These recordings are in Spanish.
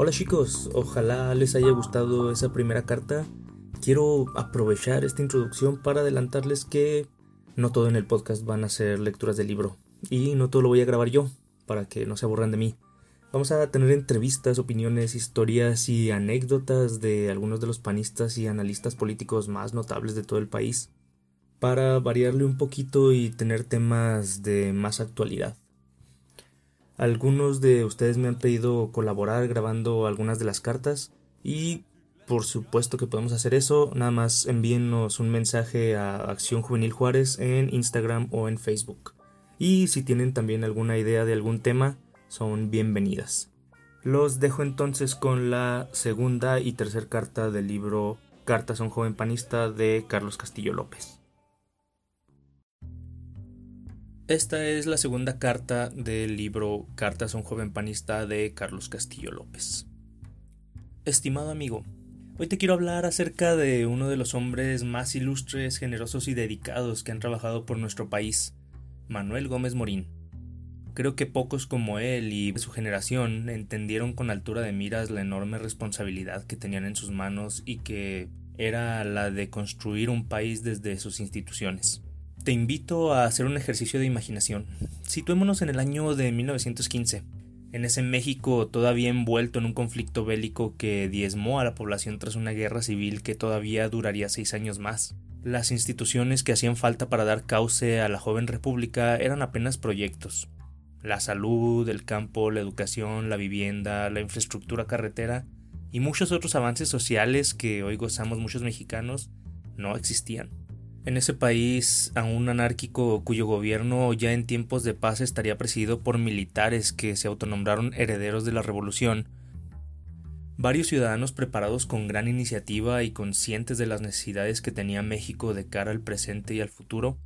Hola chicos, ojalá les haya gustado esa primera carta. Quiero aprovechar esta introducción para adelantarles que no todo en el podcast van a ser lecturas de libro y no todo lo voy a grabar yo para que no se aburran de mí. Vamos a tener entrevistas, opiniones, historias y anécdotas de algunos de los panistas y analistas políticos más notables de todo el país, para variarle un poquito y tener temas de más actualidad. Algunos de ustedes me han pedido colaborar grabando algunas de las cartas y por supuesto que podemos hacer eso, nada más envíennos un mensaje a Acción Juvenil Juárez en Instagram o en Facebook. Y si tienen también alguna idea de algún tema, son bienvenidas. Los dejo entonces con la segunda y tercera carta del libro Cartas a un joven panista de Carlos Castillo López. Esta es la segunda carta del libro Cartas a un joven panista de Carlos Castillo López. Estimado amigo, hoy te quiero hablar acerca de uno de los hombres más ilustres, generosos y dedicados que han trabajado por nuestro país, Manuel Gómez Morín. Creo que pocos como él y su generación entendieron con altura de miras la enorme responsabilidad que tenían en sus manos y que era la de construir un país desde sus instituciones. Te invito a hacer un ejercicio de imaginación. Situémonos en el año de 1915, en ese México todavía envuelto en un conflicto bélico que diezmó a la población tras una guerra civil que todavía duraría seis años más. Las instituciones que hacían falta para dar cauce a la joven república eran apenas proyectos. La salud, el campo, la educación, la vivienda, la infraestructura carretera y muchos otros avances sociales que hoy gozamos muchos mexicanos no existían. En ese país aún anárquico cuyo gobierno ya en tiempos de paz estaría presidido por militares que se autonombraron herederos de la revolución, Varios ciudadanos preparados con gran iniciativa y conscientes de las necesidades que tenía México de cara al presente y al futuro,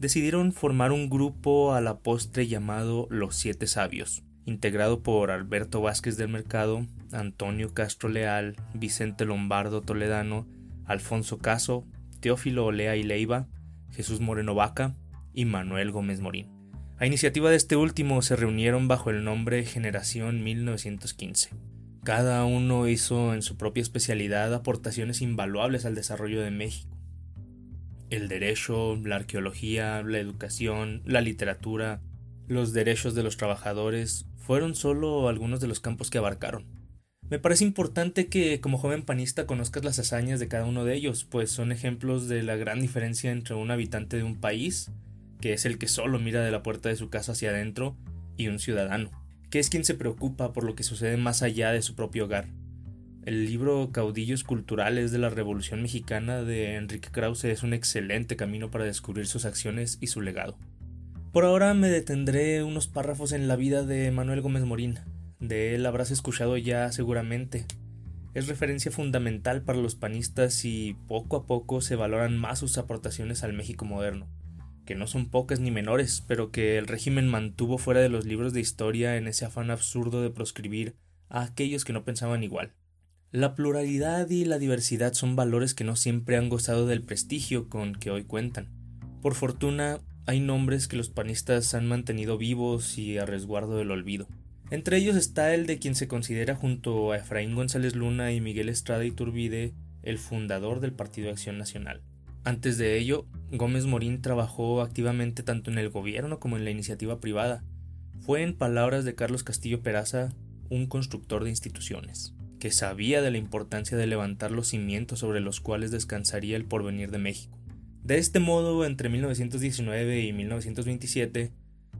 decidieron formar un grupo a la postre llamado Los Siete Sabios, integrado por Alberto Vázquez del Mercado, Antonio Castro Leal, Vicente Lombardo Toledano, Alfonso Caso, Teófilo Olea y Leiva, Jesús Moreno Vaca y Manuel Gómez Morín. A iniciativa de este último se reunieron bajo el nombre Generación 1915 cada uno hizo en su propia especialidad aportaciones invaluables al desarrollo de México. El derecho, la arqueología, la educación, la literatura, los derechos de los trabajadores fueron solo algunos de los campos que abarcaron. Me parece importante que como joven panista conozcas las hazañas de cada uno de ellos, pues son ejemplos de la gran diferencia entre un habitante de un país, que es el que solo mira de la puerta de su casa hacia adentro, y un ciudadano que es quien se preocupa por lo que sucede más allá de su propio hogar. El libro Caudillos Culturales de la Revolución Mexicana de Enrique Krause es un excelente camino para descubrir sus acciones y su legado. Por ahora me detendré unos párrafos en la vida de Manuel Gómez Morín. De él habrás escuchado ya seguramente. Es referencia fundamental para los panistas y poco a poco se valoran más sus aportaciones al México moderno que no son pocas ni menores, pero que el régimen mantuvo fuera de los libros de historia en ese afán absurdo de proscribir a aquellos que no pensaban igual. La pluralidad y la diversidad son valores que no siempre han gozado del prestigio con que hoy cuentan. Por fortuna, hay nombres que los panistas han mantenido vivos y a resguardo del olvido. Entre ellos está el de quien se considera junto a Efraín González Luna y Miguel Estrada Iturbide el fundador del Partido Acción Nacional. Antes de ello, Gómez Morín trabajó activamente tanto en el gobierno como en la iniciativa privada. Fue, en palabras de Carlos Castillo Peraza, un constructor de instituciones, que sabía de la importancia de levantar los cimientos sobre los cuales descansaría el porvenir de México. De este modo, entre 1919 y 1927,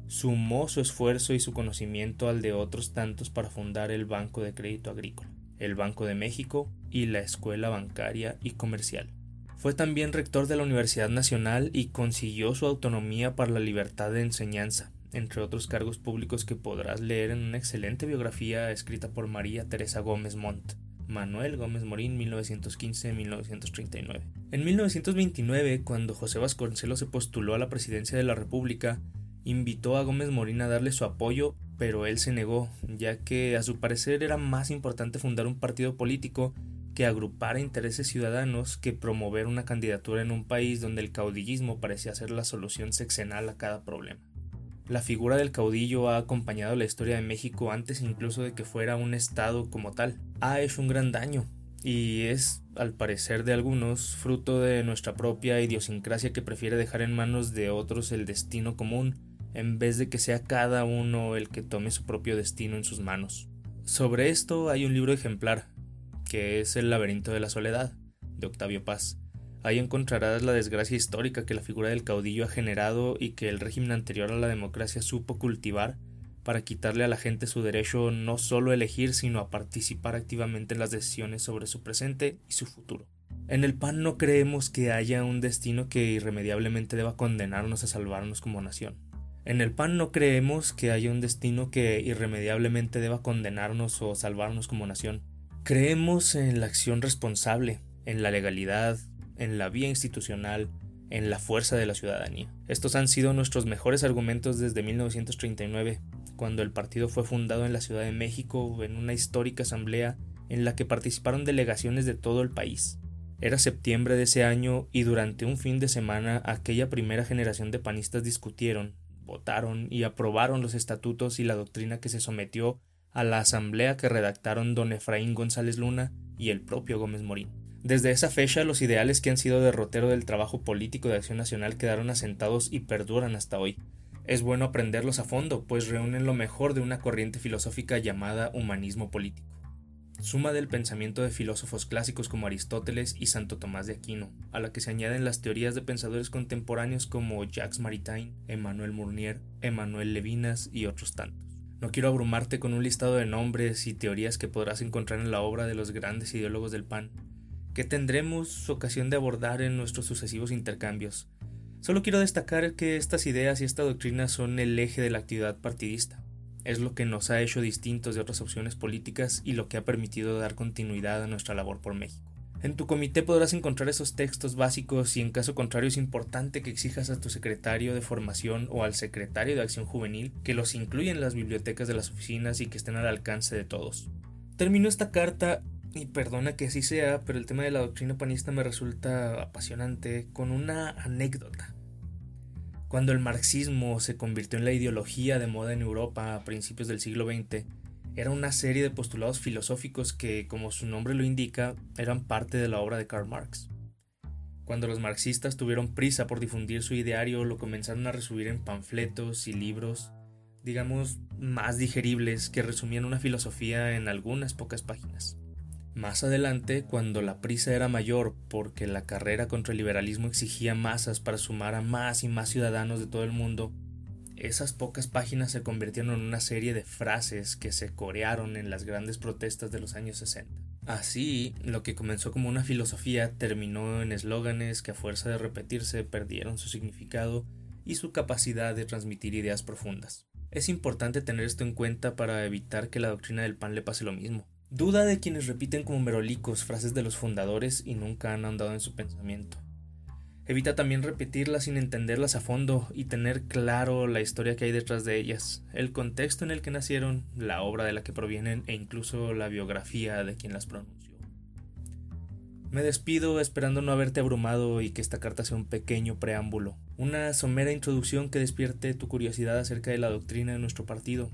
sumó su esfuerzo y su conocimiento al de otros tantos para fundar el Banco de Crédito Agrícola, el Banco de México y la Escuela Bancaria y Comercial. Fue también rector de la Universidad Nacional y consiguió su autonomía para la libertad de enseñanza, entre otros cargos públicos que podrás leer en una excelente biografía escrita por María Teresa Gómez Montt. Manuel Gómez Morín 1915-1939. En 1929, cuando José Vasconcelos se postuló a la presidencia de la República, invitó a Gómez Morín a darle su apoyo, pero él se negó, ya que a su parecer era más importante fundar un partido político que agrupara intereses ciudadanos que promover una candidatura en un país donde el caudillismo parecía ser la solución sexenal a cada problema. La figura del caudillo ha acompañado la historia de México antes incluso de que fuera un estado como tal. Ha hecho un gran daño y es, al parecer de algunos, fruto de nuestra propia idiosincrasia que prefiere dejar en manos de otros el destino común en vez de que sea cada uno el que tome su propio destino en sus manos. Sobre esto hay un libro ejemplar, que es El laberinto de la soledad, de Octavio Paz, Ahí encontrarás la desgracia histórica que la figura del caudillo ha generado y que el régimen anterior a la democracia supo cultivar para quitarle a la gente su derecho no solo a elegir, sino a participar activamente en las decisiones sobre su presente y su futuro. En el PAN no creemos que haya un destino que irremediablemente deba condenarnos a salvarnos como nación. En el PAN no creemos que haya un destino que irremediablemente deba condenarnos o salvarnos como nación. Creemos en la acción responsable, en la legalidad, en la vía institucional, en la fuerza de la ciudadanía. Estos han sido nuestros mejores argumentos desde 1939, cuando el partido fue fundado en la Ciudad de México en una histórica asamblea en la que participaron delegaciones de todo el país. Era septiembre de ese año y durante un fin de semana aquella primera generación de panistas discutieron, votaron y aprobaron los estatutos y la doctrina que se sometió a la asamblea que redactaron don Efraín González Luna y el propio Gómez Morín. Desde esa fecha, los ideales que han sido derrotero del trabajo político de Acción Nacional quedaron asentados y perduran hasta hoy. Es bueno aprenderlos a fondo, pues reúnen lo mejor de una corriente filosófica llamada humanismo político. Suma del pensamiento de filósofos clásicos como Aristóteles y Santo Tomás de Aquino, a la que se añaden las teorías de pensadores contemporáneos como Jacques Maritain, Emmanuel Mournier, Emmanuel Levinas y otros tantos. No quiero abrumarte con un listado de nombres y teorías que podrás encontrar en la obra de los grandes ideólogos del PAN, que tendremos ocasión de abordar en nuestros sucesivos intercambios. Solo quiero destacar que estas ideas y esta doctrina son el eje de la actividad partidista. Es lo que nos ha hecho distintos de otras opciones políticas y lo que ha permitido dar continuidad a nuestra labor por México. En tu comité podrás encontrar esos textos básicos y en caso contrario es importante que exijas a tu secretario de formación o al secretario de acción juvenil que los incluya en las bibliotecas de las oficinas y que estén al alcance de todos. Termino esta carta y perdona que así sea, pero el tema de la doctrina panista me resulta apasionante con una anécdota. Cuando el marxismo se convirtió en la ideología de moda en Europa a principios del siglo XX, era una serie de postulados filosóficos que, como su nombre lo indica, eran parte de la obra de Karl Marx. Cuando los marxistas tuvieron prisa por difundir su ideario, lo comenzaron a resumir en panfletos y libros, digamos, más digeribles que resumían una filosofía en algunas pocas páginas. Más adelante, cuando la prisa era mayor porque la carrera contra el liberalismo exigía masas para sumar a más y más ciudadanos de todo el mundo, esas pocas páginas se convirtieron en una serie de frases que se corearon en las grandes protestas de los años 60. Así, lo que comenzó como una filosofía terminó en eslóganes que a fuerza de repetirse perdieron su significado y su capacidad de transmitir ideas profundas. Es importante tener esto en cuenta para evitar que la doctrina del pan le pase lo mismo. Duda de quienes repiten como merolicos frases de los fundadores y nunca han andado en su pensamiento. Evita también repetirlas sin entenderlas a fondo y tener claro la historia que hay detrás de ellas, el contexto en el que nacieron, la obra de la que provienen e incluso la biografía de quien las pronunció. Me despido esperando no haberte abrumado y que esta carta sea un pequeño preámbulo, una somera introducción que despierte tu curiosidad acerca de la doctrina de nuestro partido,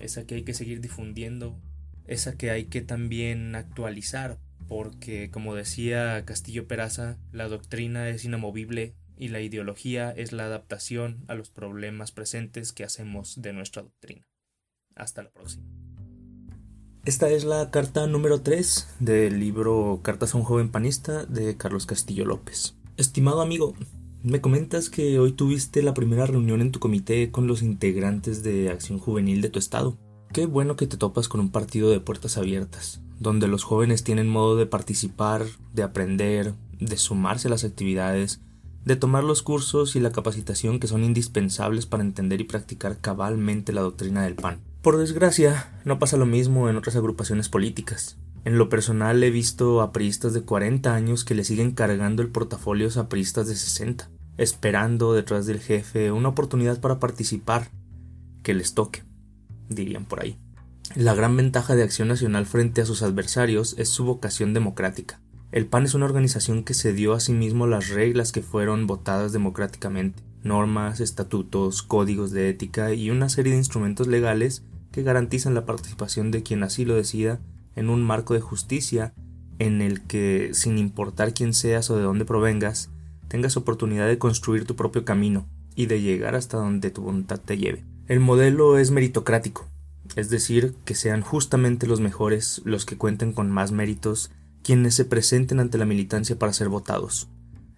esa que hay que seguir difundiendo esa que hay que también actualizar, porque como decía Castillo Peraza, la doctrina es inamovible y la ideología es la adaptación a los problemas presentes que hacemos de nuestra doctrina. Hasta la próxima. Esta es la carta número 3 del libro Cartas a un joven panista de Carlos Castillo López. Estimado amigo, me comentas que hoy tuviste la primera reunión en tu comité con los integrantes de Acción Juvenil de tu estado. Qué bueno que te topas con un partido de puertas abiertas, donde los jóvenes tienen modo de participar, de aprender, de sumarse a las actividades, de tomar los cursos y la capacitación que son indispensables para entender y practicar cabalmente la doctrina del PAN. Por desgracia, no pasa lo mismo en otras agrupaciones políticas. En lo personal he visto a priistas de 40 años que le siguen cargando el portafolio a priistas de 60, esperando detrás del jefe una oportunidad para participar, que les toque dirían por ahí. La gran ventaja de Acción Nacional frente a sus adversarios es su vocación democrática. El PAN es una organización que se dio a sí mismo las reglas que fueron votadas democráticamente. normas, estatutos, códigos de ética y una serie de instrumentos legales que garantizan la participación de quien así lo decida en un marco de justicia en el que, sin importar quién seas o de dónde provengas, tengas oportunidad de construir tu propio camino y de llegar hasta donde tu voluntad te lleve. El modelo es meritocrático, es decir, que sean justamente los mejores los que cuenten con más méritos quienes se presenten ante la militancia para ser votados.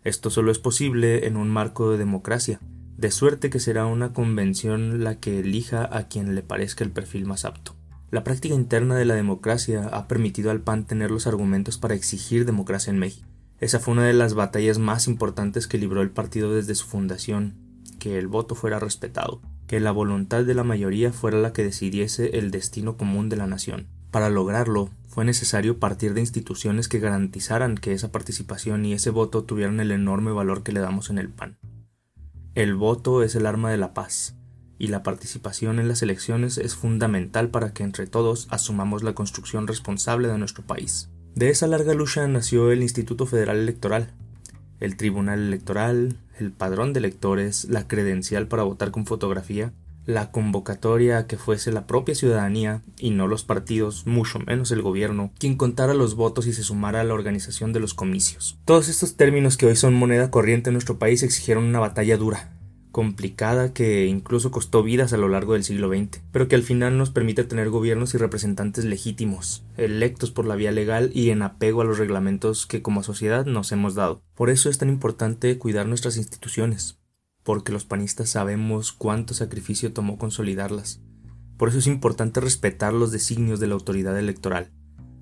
Esto solo es posible en un marco de democracia, de suerte que será una convención la que elija a quien le parezca el perfil más apto. La práctica interna de la democracia ha permitido al PAN tener los argumentos para exigir democracia en México. Esa fue una de las batallas más importantes que libró el partido desde su fundación, que el voto fuera respetado, que la voluntad de la mayoría fuera la que decidiese el destino común de la nación. Para lograrlo, fue necesario partir de instituciones que garantizaran que esa participación y ese voto tuvieran el enorme valor que le damos en el PAN. El voto es el arma de la paz, y la participación en las elecciones es fundamental para que entre todos asumamos la construcción responsable de nuestro país. De esa larga lucha nació el Instituto Federal Electoral, el Tribunal Electoral, el padrón de electores, la credencial para votar con fotografía, la convocatoria a que fuese la propia ciudadanía y no los partidos, mucho menos el gobierno, quien contara los votos y se sumara a la organización de los comicios. Todos estos términos que hoy son moneda corriente en nuestro país exigieron una batalla dura, complicada que incluso costó vidas a lo largo del siglo XX, pero que al final nos permite tener gobiernos y representantes legítimos, electos por la vía legal y en apego a los reglamentos que como sociedad nos hemos dado. Por eso es tan importante cuidar nuestras instituciones, porque los panistas sabemos cuánto sacrificio tomó consolidarlas. Por eso es importante respetar los designios de la autoridad electoral,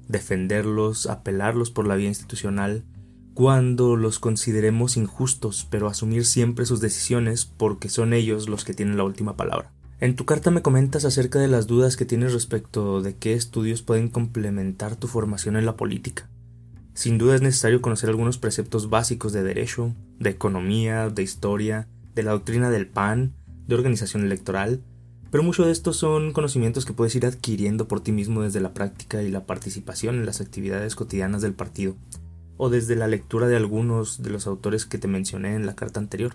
defenderlos, apelarlos por la vía institucional, cuando los consideremos injustos, pero asumir siempre sus decisiones porque son ellos los que tienen la última palabra. En tu carta me comentas acerca de las dudas que tienes respecto de qué estudios pueden complementar tu formación en la política. Sin duda es necesario conocer algunos preceptos básicos de derecho, de economía, de historia, de la doctrina del PAN, de organización electoral, pero muchos de estos son conocimientos que puedes ir adquiriendo por ti mismo desde la práctica y la participación en las actividades cotidianas del partido, o desde la lectura de algunos de los autores que te mencioné en la carta anterior.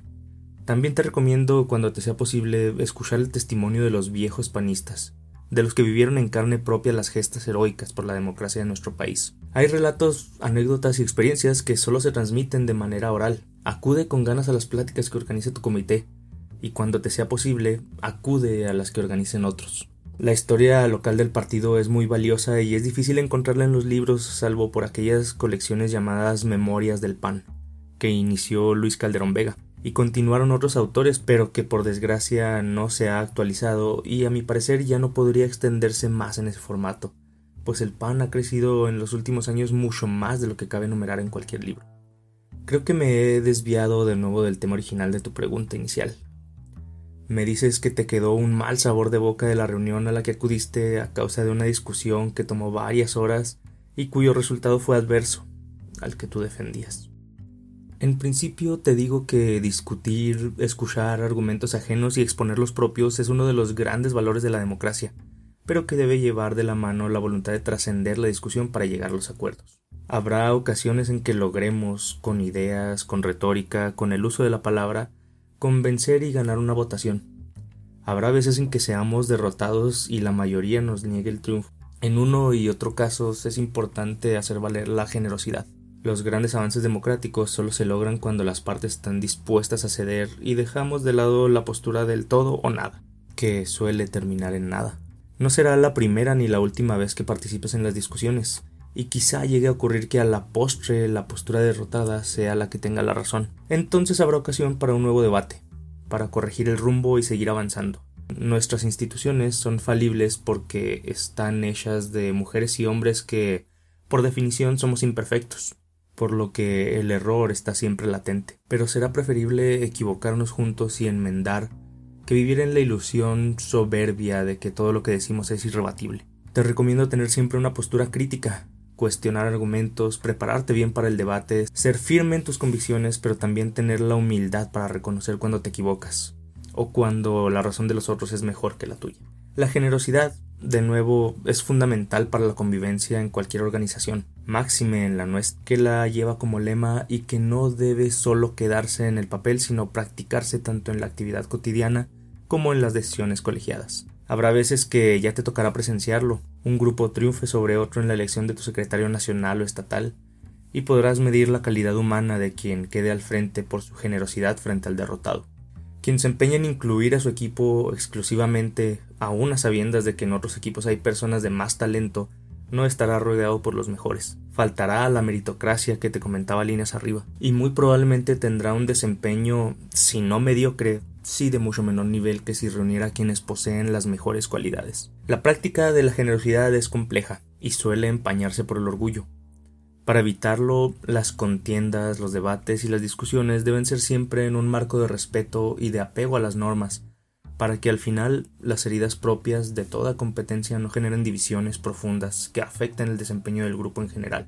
También te recomiendo, cuando te sea posible, escuchar el testimonio de los viejos panistas, de los que vivieron en carne propia las gestas heroicas por la democracia de nuestro país. Hay relatos, anécdotas y experiencias que solo se transmiten de manera oral, Acude con ganas a las pláticas que organice tu comité y cuando te sea posible, acude a las que organicen otros. La historia local del partido es muy valiosa y es difícil encontrarla en los libros salvo por aquellas colecciones llamadas Memorias del PAN, que inició Luis Calderón Vega, y continuaron otros autores, pero que por desgracia no se ha actualizado y a mi parecer ya no podría extenderse más en ese formato, pues el PAN ha crecido en los últimos años mucho más de lo que cabe enumerar en cualquier libro. Creo que me he desviado de nuevo del tema original de tu pregunta inicial. Me dices que te quedó un mal sabor de boca de la reunión a la que acudiste a causa de una discusión que tomó varias horas y cuyo resultado fue adverso al que tú defendías. En principio te digo que discutir, escuchar argumentos ajenos y exponer los propios es uno de los grandes valores de la democracia, pero que debe llevar de la mano la voluntad de trascender la discusión para llegar a los acuerdos. Habrá ocasiones en que logremos, con ideas, con retórica, con el uso de la palabra, convencer y ganar una votación. Habrá veces en que seamos derrotados y la mayoría nos niegue el triunfo. En uno y otro caso es importante hacer valer la generosidad. Los grandes avances democráticos solo se logran cuando las partes están dispuestas a ceder y dejamos de lado la postura del todo o nada, que suele terminar en nada. No será la primera ni la última vez que participes en las discusiones y quizá llegue a ocurrir que a la postre la postura derrotada sea la que tenga la razón. Entonces habrá ocasión para un nuevo debate, para corregir el rumbo y seguir avanzando. Nuestras instituciones son falibles porque están hechas de mujeres y hombres que, por definición, somos imperfectos, por lo que el error está siempre latente. Pero será preferible equivocarnos juntos y enmendar que vivir en la ilusión soberbia de que todo lo que decimos es irrebatible. Te recomiendo tener siempre una postura crítica, cuestionar argumentos, prepararte bien para el debate, ser firme en tus convicciones, pero también tener la humildad para reconocer cuando te equivocas o cuando la razón de los otros es mejor que la tuya. La generosidad de nuevo, es fundamental para la convivencia en cualquier organización, máxime en la nuestra, que la lleva como lema y que no debe solo quedarse en el papel, sino practicarse tanto en la actividad cotidiana como en las decisiones colegiadas. Habrá veces que ya te tocará presenciarlo, un grupo triunfe sobre otro en la elección de tu secretario nacional o estatal, y podrás medir la calidad humana de quien quede al frente por su generosidad frente al derrotado. Quien se empeña en incluir a su equipo exclusivamente, aún a sabiendas de que en otros equipos hay personas de más talento, no estará rodeado por los mejores. Faltará a la meritocracia que te comentaba líneas arriba, y muy probablemente tendrá un desempeño, si no mediocre, sí de mucho menor nivel que si reuniera a quienes poseen las mejores cualidades. La práctica de la generosidad es compleja y suele empañarse por el orgullo. Para evitarlo, las contiendas, los debates y las discusiones deben ser siempre en un marco de respeto y de apego a las normas, para que al final las heridas propias de toda competencia no generen divisiones profundas que afecten el desempeño del grupo en general.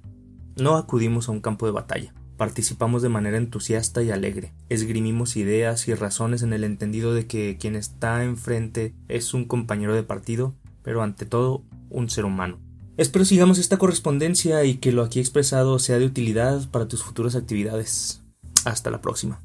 No acudimos a un campo de batalla, participamos de manera entusiasta y alegre, esgrimimos ideas y razones en el entendido de que quien está enfrente es un compañero de partido, pero ante todo un ser humano. Espero sigamos esta correspondencia y que lo aquí expresado sea de utilidad para tus futuras actividades. Hasta la próxima.